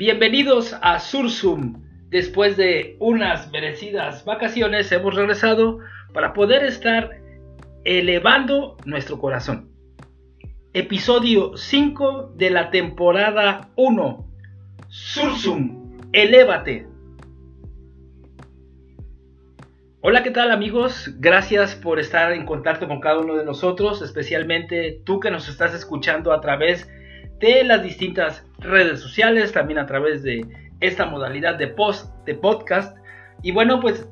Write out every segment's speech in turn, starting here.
Bienvenidos a Sursum. Después de unas merecidas vacaciones hemos regresado para poder estar elevando nuestro corazón. Episodio 5 de la temporada 1. Sursum, elévate. Hola, ¿qué tal amigos? Gracias por estar en contacto con cada uno de nosotros, especialmente tú que nos estás escuchando a través de las distintas redes sociales, también a través de esta modalidad de post, de podcast. Y bueno, pues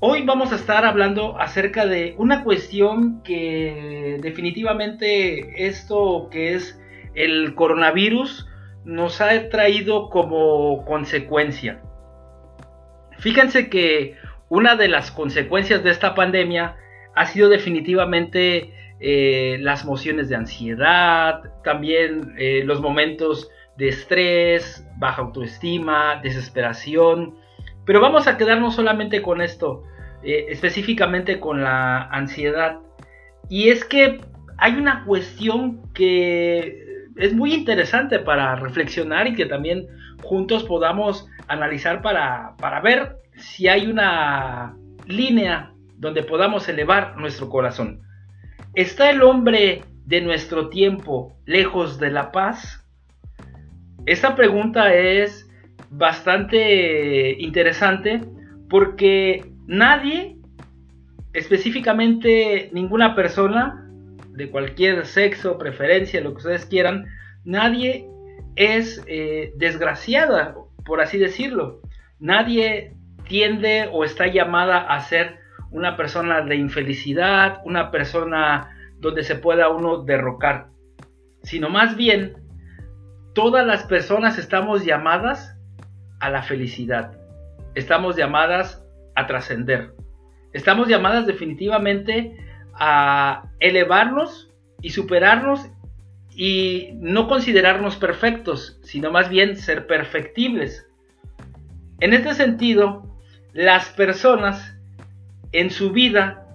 hoy vamos a estar hablando acerca de una cuestión que definitivamente esto que es el coronavirus nos ha traído como consecuencia. Fíjense que una de las consecuencias de esta pandemia ha sido definitivamente eh, las mociones de ansiedad, también eh, los momentos de estrés, baja autoestima, desesperación. Pero vamos a quedarnos solamente con esto, eh, específicamente con la ansiedad. Y es que hay una cuestión que es muy interesante para reflexionar y que también juntos podamos analizar para, para ver si hay una línea donde podamos elevar nuestro corazón. ¿Está el hombre de nuestro tiempo lejos de la paz? Esta pregunta es bastante interesante porque nadie, específicamente ninguna persona de cualquier sexo, preferencia, lo que ustedes quieran, nadie es eh, desgraciada, por así decirlo. Nadie tiende o está llamada a ser una persona de infelicidad, una persona donde se pueda uno derrocar, sino más bien todas las personas estamos llamadas a la felicidad, estamos llamadas a trascender, estamos llamadas definitivamente a elevarnos y superarnos y no considerarnos perfectos, sino más bien ser perfectibles. En este sentido, las personas en su vida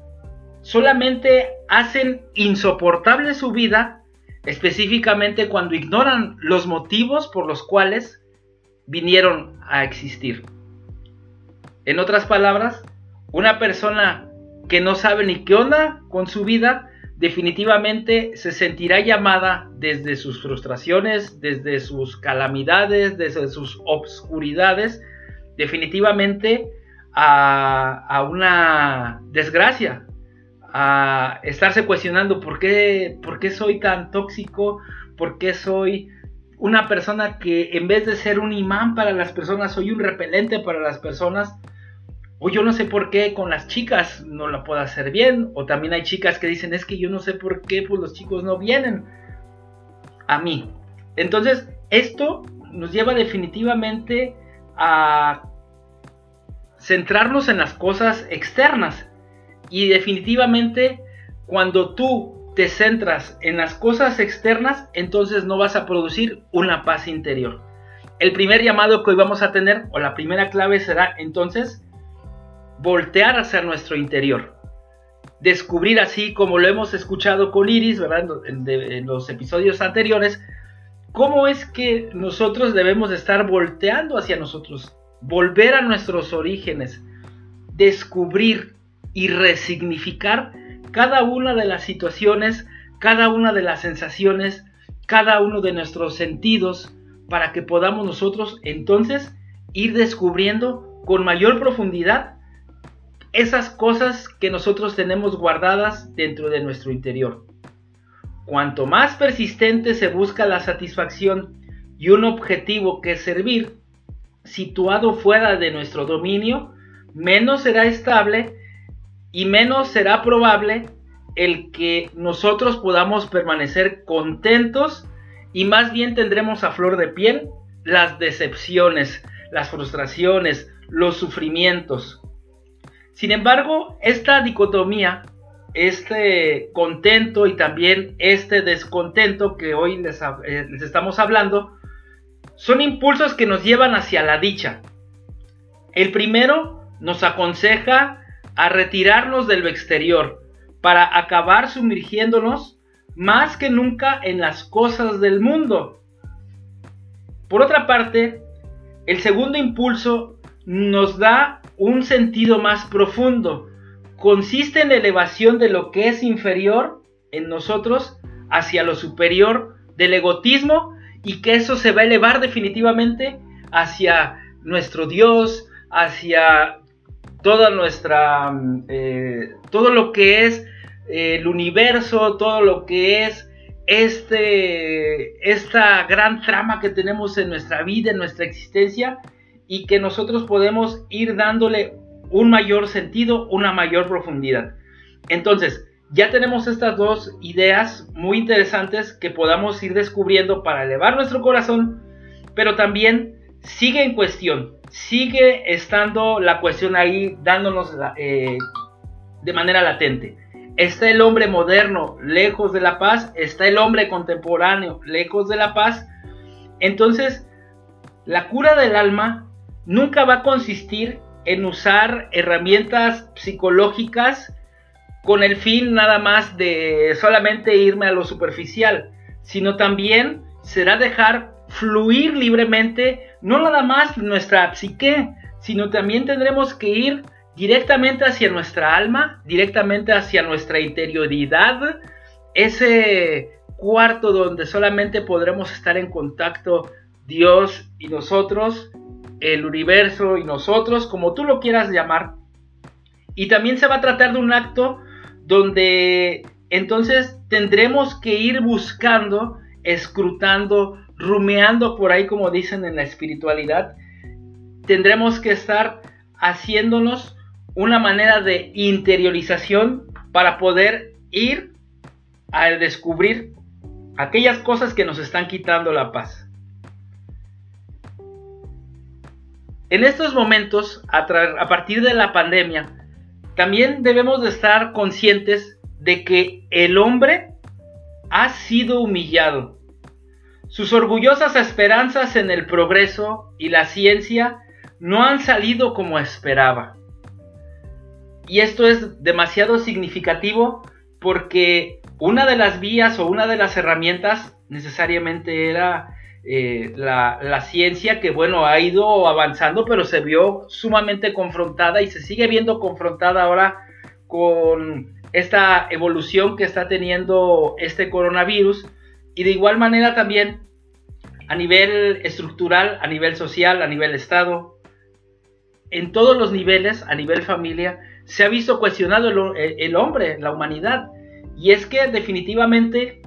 solamente hacen insoportable su vida específicamente cuando ignoran los motivos por los cuales vinieron a existir. En otras palabras, una persona que no sabe ni qué onda con su vida, definitivamente se sentirá llamada desde sus frustraciones, desde sus calamidades, desde sus obscuridades, definitivamente a, una desgracia, a estarse cuestionando por qué, por qué soy tan tóxico, por qué soy una persona que en vez de ser un imán para las personas, soy un repelente para las personas. O yo no sé por qué con las chicas no la puedo hacer bien. O también hay chicas que dicen es que yo no sé por qué pues los chicos no vienen a mí. Entonces esto nos lleva definitivamente a centrarnos en las cosas externas. Y definitivamente cuando tú te centras en las cosas externas, entonces no vas a producir una paz interior. El primer llamado que hoy vamos a tener, o la primera clave será entonces voltear hacia nuestro interior. Descubrir así, como lo hemos escuchado con Iris, ¿verdad? En, en los episodios anteriores, cómo es que nosotros debemos estar volteando hacia nosotros volver a nuestros orígenes, descubrir y resignificar cada una de las situaciones, cada una de las sensaciones, cada uno de nuestros sentidos, para que podamos nosotros entonces ir descubriendo con mayor profundidad esas cosas que nosotros tenemos guardadas dentro de nuestro interior. Cuanto más persistente se busca la satisfacción y un objetivo que servir, situado fuera de nuestro dominio, menos será estable y menos será probable el que nosotros podamos permanecer contentos y más bien tendremos a flor de piel las decepciones, las frustraciones, los sufrimientos. Sin embargo, esta dicotomía, este contento y también este descontento que hoy les, eh, les estamos hablando, son impulsos que nos llevan hacia la dicha. El primero nos aconseja a retirarnos de lo exterior para acabar sumergiéndonos más que nunca en las cosas del mundo. Por otra parte, El segundo impulso nos da un sentido más profundo. Consiste en la elevación de lo que es inferior en nosotros hacia lo superior del egotismo y que eso se va a elevar definitivamente hacia nuestro Dios, hacia toda nuestra, eh, todo lo que es eh, el universo, todo lo que es este, esta gran trama que tenemos en nuestra vida, en nuestra existencia, y que nosotros podemos ir dándole un mayor sentido, una mayor profundidad. Entonces, ya tenemos estas dos ideas muy interesantes que podamos ir descubriendo para elevar nuestro corazón, pero también sigue en cuestión, sigue estando la cuestión ahí dándonos eh, de manera latente. Está el hombre moderno lejos de la paz, está el hombre contemporáneo lejos de la paz. Entonces, la cura del alma nunca va a consistir en usar herramientas psicológicas con el fin nada más de solamente irme a lo superficial, sino también será dejar fluir libremente no nada más nuestra psique, sino también tendremos que ir directamente hacia nuestra alma, directamente hacia nuestra interioridad, ese cuarto donde solamente podremos estar en contacto Dios y nosotros, el universo y nosotros, como tú lo quieras llamar. Y también se va a tratar de un acto donde entonces tendremos que ir buscando, escrutando, rumeando por ahí como dicen en la espiritualidad. Tendremos que estar haciéndonos una manera de interiorización para poder ir a descubrir aquellas cosas que nos están quitando la paz. En estos momentos, a, partir de la pandemia, también debemos de estar conscientes de que el hombre ha sido humillado. Sus orgullosas esperanzas en el progreso y la ciencia no han salido como esperaba. Y esto es demasiado significativo porque una de las vías o una de las herramientas necesariamente era eh, la, ciencia que bueno ha ido avanzando pero se vio sumamente confrontada y se sigue viendo confrontada ahora con esta evolución que está teniendo este coronavirus y de igual manera también a nivel estructural, a nivel social, a nivel estado, en todos los niveles, a nivel familia, se ha visto cuestionado el, hombre, la humanidad. Y es que definitivamente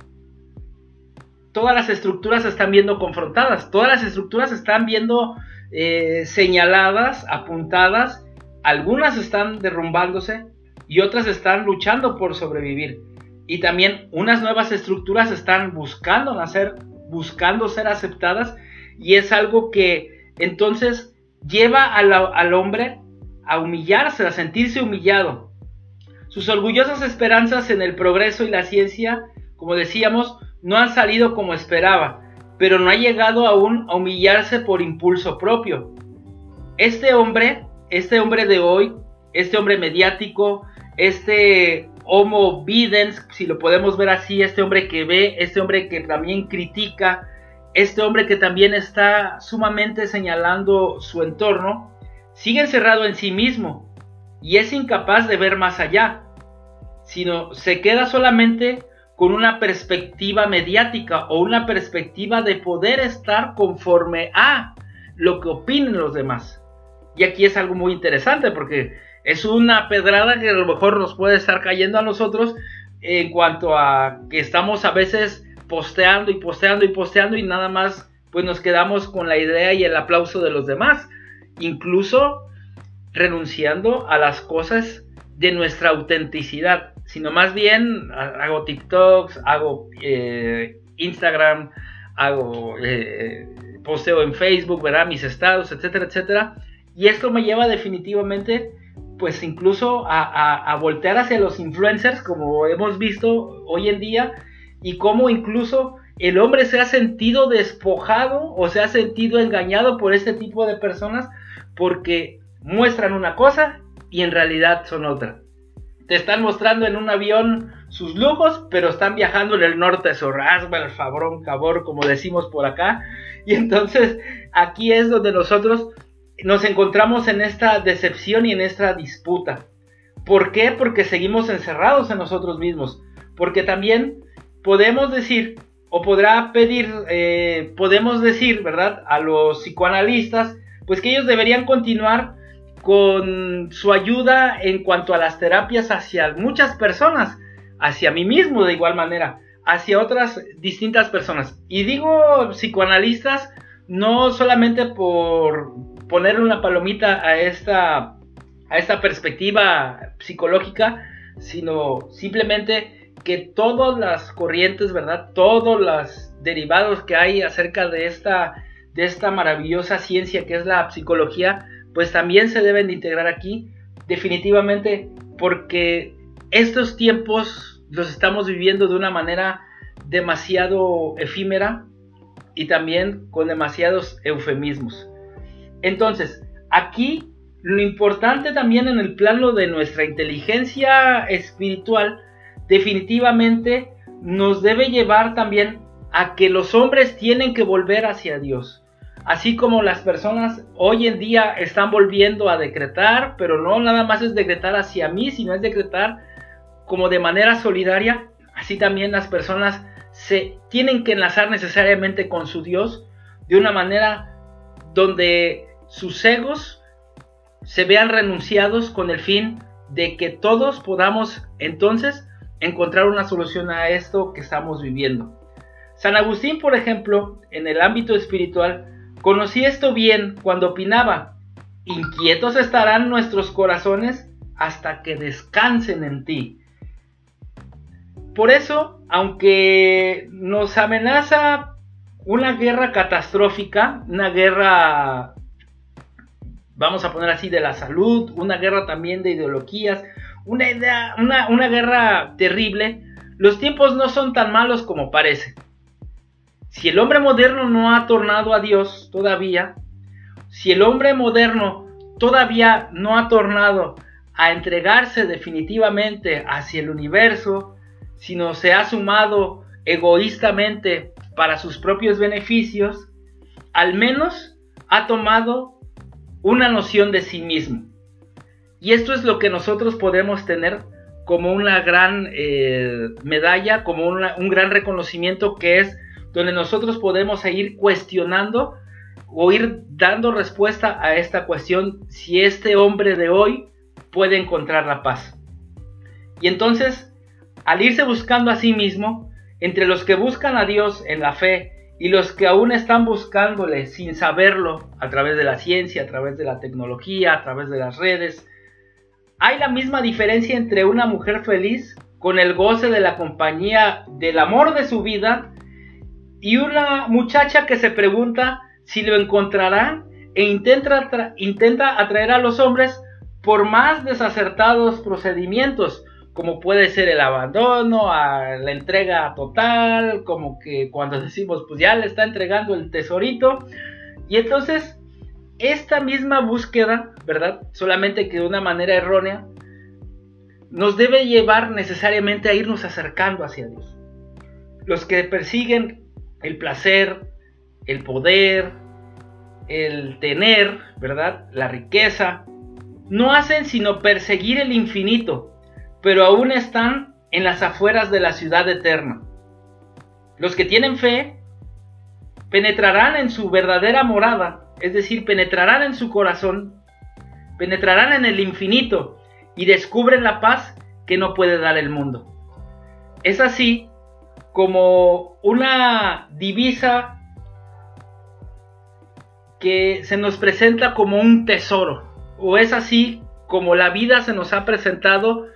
todas las estructuras se están viendo confrontadas, todas las estructuras se están viendo eh, señaladas, apuntadas, algunas están derrumbándose y otras están luchando por sobrevivir. Y también unas nuevas estructuras están buscando nacer, buscando ser aceptadas y es algo que entonces lleva al hombre a humillarse, a sentirse humillado. Sus orgullosas esperanzas en el progreso y la ciencia, como decíamos, no han salido como esperaba, pero no ha llegado aún a humillarse por impulso propio. Este hombre, este hombre de hoy, este hombre mediático, este Homo Videns, si lo podemos ver así, este hombre que ve, este hombre que también critica, este hombre que también está sumamente señalando su entorno, sigue encerrado en sí mismo y es incapaz de ver más allá, sino se queda solamente con una perspectiva mediática o una perspectiva de poder estar conforme a lo que opinen los demás. Y aquí es algo muy interesante porque es una pedrada que a lo mejor nos puede estar cayendo a nosotros en cuanto a que estamos a veces posteando y posteando y posteando y nada más pues nos quedamos con la idea y el aplauso de los demás incluso renunciando a las cosas de nuestra autenticidad, sino más bien hago TikToks, hago eh, Instagram, hago eh, posteo en Facebook, ¿verdad? Mis estados, etcétera, etcétera. Y esto me lleva definitivamente, pues incluso a, a voltear hacia los influencers, como hemos visto hoy en día, y cómo incluso el hombre se ha sentido despojado o se ha sentido engañado por este tipo de personas porque muestran una cosa y en realidad son otra. Te están mostrando en un avión sus lujos, pero están viajando en el norte, su rasga el fabrón, cabor, como decimos por acá. Y entonces aquí es donde nosotros nos encontramos en esta decepción y en esta disputa. ¿Por qué? Porque seguimos encerrados en nosotros mismos. Porque también podemos decir, o podrá pedir, eh, podemos decir, ¿verdad? A los psicoanalistas, pues que ellos deberían continuar con su ayuda en cuanto a las terapias hacia muchas personas, hacia mí mismo de igual manera, hacia otras distintas personas. Y digo psicoanalistas no solamente por ponerle una palomita a esta, a esta perspectiva psicológica, sino simplemente que todas las corrientes, ¿verdad? Todos los derivados que hay acerca de esta, de esta maravillosa ciencia que es la psicología, pues también se deben de integrar aquí, definitivamente, porque estos tiempos los estamos viviendo de una manera demasiado efímera y también con demasiados eufemismos. Entonces, aquí lo importante también en el plano de nuestra inteligencia espiritual, definitivamente nos debe llevar también a que los hombres tienen que volver hacia Dios. Así como las personas hoy en día están volviendo a decretar, pero no nada más es decretar hacia mí, sino es decretar como de manera solidaria, así también las personas se tienen que enlazar necesariamente con su Dios de una manera donde sus egos se vean renunciados con el fin de que todos podamos entonces encontrar una solución a esto que estamos viviendo. San Agustín, por ejemplo, en el ámbito espiritual, conocí esto bien cuando opinaba, inquietos estarán nuestros corazones hasta que descansen en ti. Por eso, aunque nos amenaza una guerra catastrófica, una guerra vamos a poner así, de la salud, una guerra también de ideologías, una, una, guerra terrible, los tiempos no son tan malos como parece. Si el hombre moderno no ha tornado a Dios todavía, si el hombre moderno todavía no ha tornado a entregarse definitivamente hacia el universo, sino se ha sumado egoístamente para sus propios beneficios, al menos ha tomado una noción de sí mismo. Y esto es lo que nosotros podemos tener como una gran eh, medalla, como un gran reconocimiento que es donde nosotros podemos ir cuestionando o ir dando respuesta a esta cuestión si este hombre de hoy puede encontrar la paz. Y entonces, al irse buscando a sí mismo, entre los que buscan a Dios en la fe y los que aún están buscándole sin saberlo a través de la ciencia, a través de la tecnología, a través de las redes, hay la misma diferencia entre una mujer feliz con el goce de la compañía del amor de su vida y una muchacha que se pregunta si lo encontrará e intenta, intenta atraer a los hombres por más desacertados procedimientos, como puede ser el abandono, a la entrega total, como que cuando decimos pues ya le está entregando el tesorito. Y entonces esta misma búsqueda, ¿verdad? Solamente que de una manera errónea, nos debe llevar necesariamente a irnos acercando hacia Dios. Los que persiguen el placer, el poder, el tener, ¿verdad? La riqueza, no hacen sino perseguir el infinito pero aún están en las afueras de la ciudad eterna. Los que tienen fe penetrarán en su verdadera morada, es decir, penetrarán en su corazón, penetrarán en el infinito y descubren la paz que no puede dar el mundo. Es así como una divisa que se nos presenta como un tesoro, o es así como la vida se nos ha presentado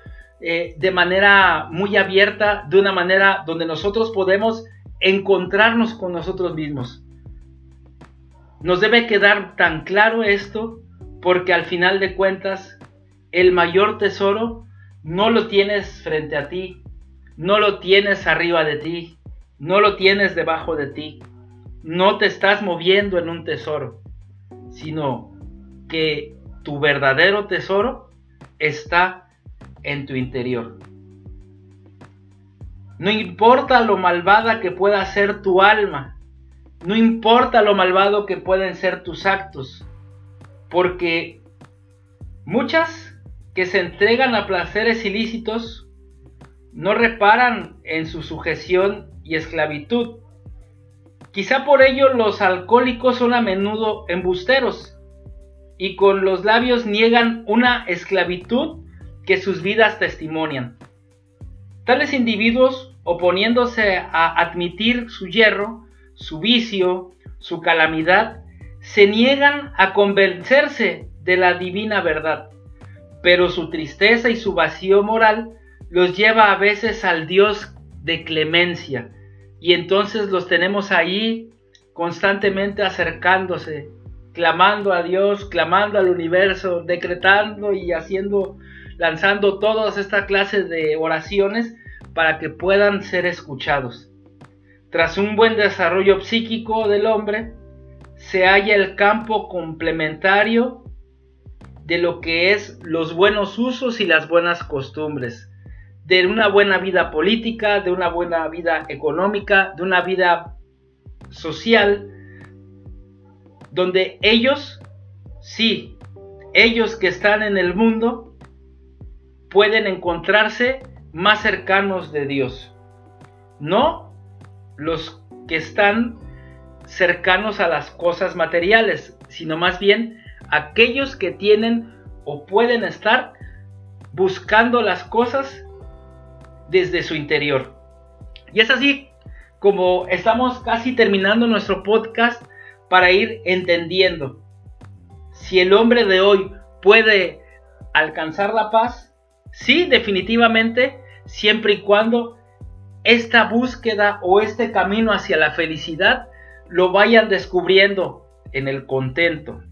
eh, de manera muy abierta, de una manera donde nosotros podemos encontrarnos con nosotros mismos. Nos debe quedar tan claro esto porque al final de cuentas el mayor tesoro no lo tienes frente a ti, no lo tienes arriba de ti, no lo tienes debajo de ti, no te estás moviendo en un tesoro, sino que tu verdadero tesoro está en tu interior. No importa lo malvada que pueda ser tu alma, no importa lo malvado que pueden ser tus actos, porque muchas que se entregan a placeres ilícitos no reparan en su sujeción y esclavitud. Quizá por ello los alcohólicos son a menudo embusteros y con los labios niegan una esclavitud que sus vidas testimonian. Tales individuos, oponiéndose a admitir su hierro, su vicio, su calamidad, se niegan a convencerse de la divina verdad, pero su tristeza y su vacío moral los lleva a veces al Dios de clemencia, y entonces los tenemos ahí constantemente acercándose, clamando a Dios, clamando al universo, decretando y haciendo, lanzando todas esta clase de oraciones para que puedan ser escuchados. Tras un buen desarrollo psíquico del hombre, se halla el campo complementario de lo que es los buenos usos y las buenas costumbres, de una buena vida política, de una buena vida económica, de una vida social, donde ellos, sí, ellos que están en el mundo, pueden encontrarse más cercanos de Dios. No los que están cercanos a las cosas materiales, sino más bien aquellos que tienen o pueden estar buscando las cosas desde su interior. Y es así como estamos casi terminando nuestro podcast para ir entendiendo si el hombre de hoy puede alcanzar la paz. Sí, definitivamente, siempre y cuando esta búsqueda o este camino hacia la felicidad lo vayan descubriendo en el contento,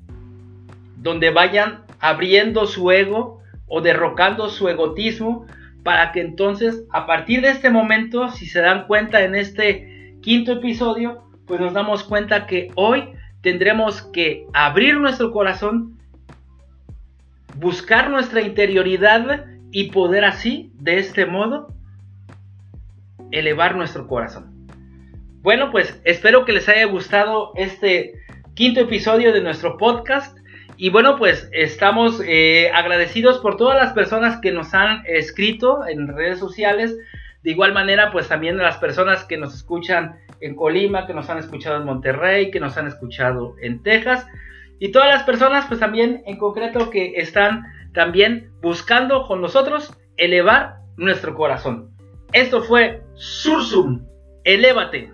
donde vayan abriendo su ego o derrocando su egotismo para que entonces a partir de este momento, si se dan cuenta en este quinto episodio, pues nos damos cuenta que hoy tendremos que abrir nuestro corazón, buscar nuestra interioridad y poder así, de este modo, elevar nuestro corazón. Bueno, pues espero que les haya gustado este quinto episodio de nuestro podcast. Y bueno, pues estamos eh, agradecidos por todas las personas que nos han escrito en redes sociales. De igual manera, pues también las personas que nos escuchan en Colima, que nos han escuchado en Monterrey, que nos han escuchado en Texas. Y todas las personas, pues también en concreto, que están también buscando con nosotros elevar nuestro corazón. Esto fue Sursum. Elévate.